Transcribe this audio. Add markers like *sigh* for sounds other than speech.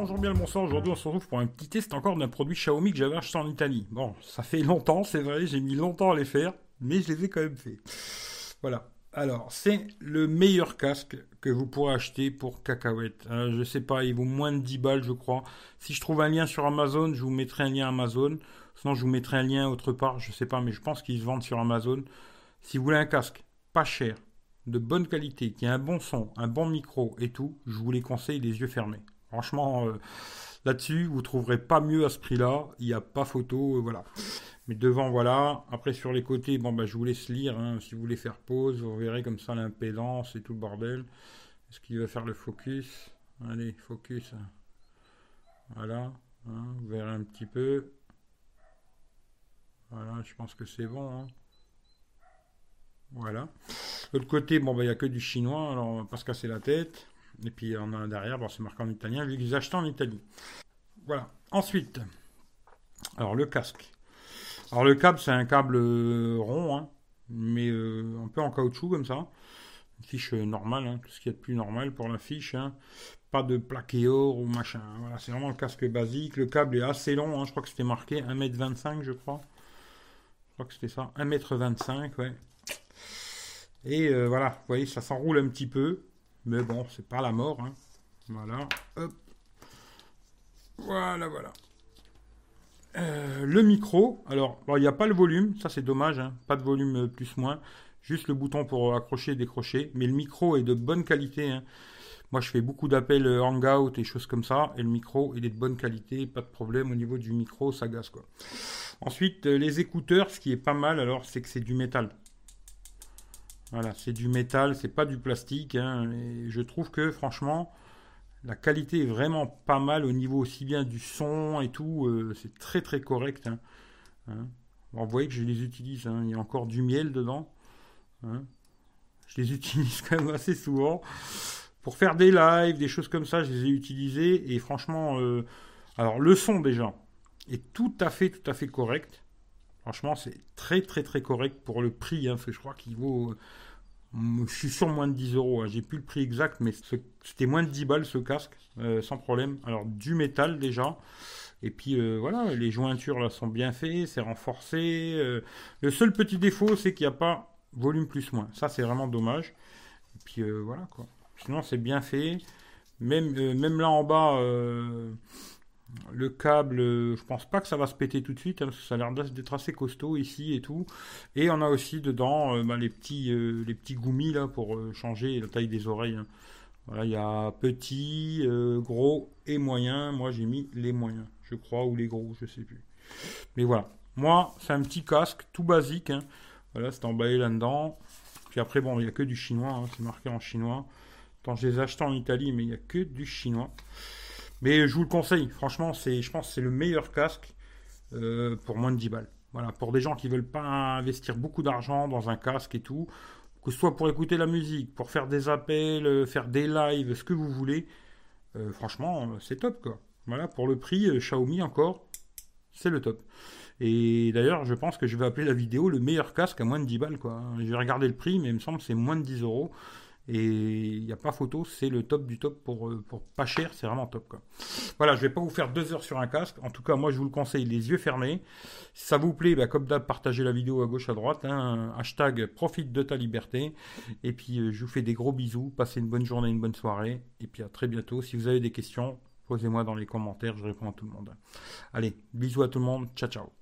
bonjour bien le bonsoir. Aujourd'hui, on se retrouve pour un petit test encore d'un produit Xiaomi que j'avais acheté en Italie. Bon, ça fait longtemps, c'est vrai, j'ai mis longtemps à les faire, mais je les ai quand même fait. Voilà. Alors, c'est le meilleur casque que vous pourrez acheter pour cacahuètes. Euh, je sais pas, il vaut moins de 10 balles, je crois. Si je trouve un lien sur Amazon, je vous mettrai un lien Amazon. Sinon, je vous mettrai un lien autre part, je sais pas, mais je pense qu'ils se vendent sur Amazon. Si vous voulez un casque pas cher, de bonne qualité, qui a un bon son, un bon micro et tout, je vous les conseille les yeux fermés. Franchement, euh, là-dessus, vous trouverez pas mieux à ce prix-là. Il n'y a pas photo, euh, voilà. Mais devant, voilà. Après, sur les côtés, bon, bah, je vous laisse lire. Hein. Si vous voulez faire pause, vous verrez comme ça l'impédance et tout le bordel. Est-ce qu'il va faire le focus? Allez, focus. Voilà. Hein, vous verrez un petit peu. Voilà, je pense que c'est bon. Hein. Voilà. De l'autre côté, bon, bah, il n'y a que du chinois, alors on va pas se casser la tête. Et puis on a derrière, bon, c'est marqué en italien, vu qu'ils achètent en Italie. Voilà. Ensuite, alors le casque. Alors le câble, c'est un câble euh, rond, hein, mais euh, un peu en caoutchouc comme ça. Une fiche euh, normale, hein, tout ce qu'il y a de plus normal pour la fiche. Hein. Pas de plaqué-or ou machin. Voilà, c'est vraiment le casque basique. Le câble est assez long, je crois que c'était marqué 1m25, je crois. Je crois que c'était ça, 1m25, ouais. Et voilà, vous voyez, ça s'enroule un petit peu. Mais bon, c'est pas la mort. Hein. Voilà. Voilà, voilà. Euh, le micro, alors, il n'y a pas le volume, ça c'est dommage, hein. pas de volume euh, plus-moins, juste le bouton pour accrocher et décrocher, mais le micro est de bonne qualité. Hein. Moi je fais beaucoup d'appels euh, Hangout et choses comme ça, et le micro il est de bonne qualité, pas de problème au niveau du micro, ça gaze quoi. Ensuite, les écouteurs, ce qui est pas mal alors, c'est que c'est du métal. Voilà, c'est du métal, c'est pas du plastique. Hein, je trouve que franchement, la qualité est vraiment pas mal au niveau aussi bien du son et tout. Euh, c'est très très correct. Hein, hein. vous voyez que je les utilise. il y a encore du miel dedans. je les *laughs* utilise quand même assez souvent. Pour faire des lives, des choses comme ça, je les ai utilisés. Et franchement, euh, alors le son déjà est tout à fait tout à fait correct. Franchement, c'est très très très correct pour le prix. Hein, je crois qu'il vaut. Euh, je suis sur moins de 10 euros. Hein. J'ai plus le prix exact, mais c'était moins de 10 balles ce casque, euh, sans problème. Alors du métal déjà. Et puis euh, voilà, les jointures là sont bien faites, c'est renforcé. le seul petit défaut, c'est qu'il n'y a pas volume plus moins. Ça, c'est vraiment dommage. Et puis voilà quoi. Sinon, c'est bien fait. Même, même là en bas le câble, euh, je pense pas que ça va se péter tout de suite, hein, parce que ça a l'air d'être assez costaud ici et tout. Et on a aussi dedans euh, bah, les petits euh, les petits goumis là pour changer la taille des oreilles. Hein. Voilà, il y a petit, gros et moyen. Moi j'ai mis les moyens, je crois, ou les gros, je sais plus. Mais voilà, moi c'est un petit casque tout basique. Hein. Voilà, c'est emballé là-dedans. Puis après bon, il n'y a que du chinois, c'est marqué en chinois. Quand je les ai achetés en Italie, mais il n'y a que du chinois. Mais je vous le conseille, franchement, je pense que c'est le meilleur casque euh, pour moins de 10 balles. Voilà, pour des gens qui veulent pas investir beaucoup d'argent dans un casque et tout, que ce soit pour écouter la musique, pour faire des appels, euh, faire des lives, ce que vous voulez, euh, franchement, c'est top. Voilà, pour le prix, Xiaomi encore, c'est le top. Et d'ailleurs, je pense que je vais appeler la vidéo le meilleur casque à moins de 10 balles quoi. Je vais regarder le prix, mais il me semble que c'est moins de 10 euros. Et il n'y a pas photo, c'est le top du top pour, euh, pas cher, c'est vraiment top. Voilà, je vais pas vous faire deux heures sur un casque. En tout cas, moi je vous le conseille les yeux fermés. Si ça vous plaît, bah, comme d'hab, partagez la vidéo à gauche, à droite. Hein. hashtag profite de ta liberté. Et puis euh, je vous fais des gros bisous. Passez une bonne journée, une bonne soirée. Et puis à très bientôt. Si vous avez des questions, posez-moi dans les commentaires, je réponds à tout le monde. Allez, bisous à tout le monde. Ciao ciao.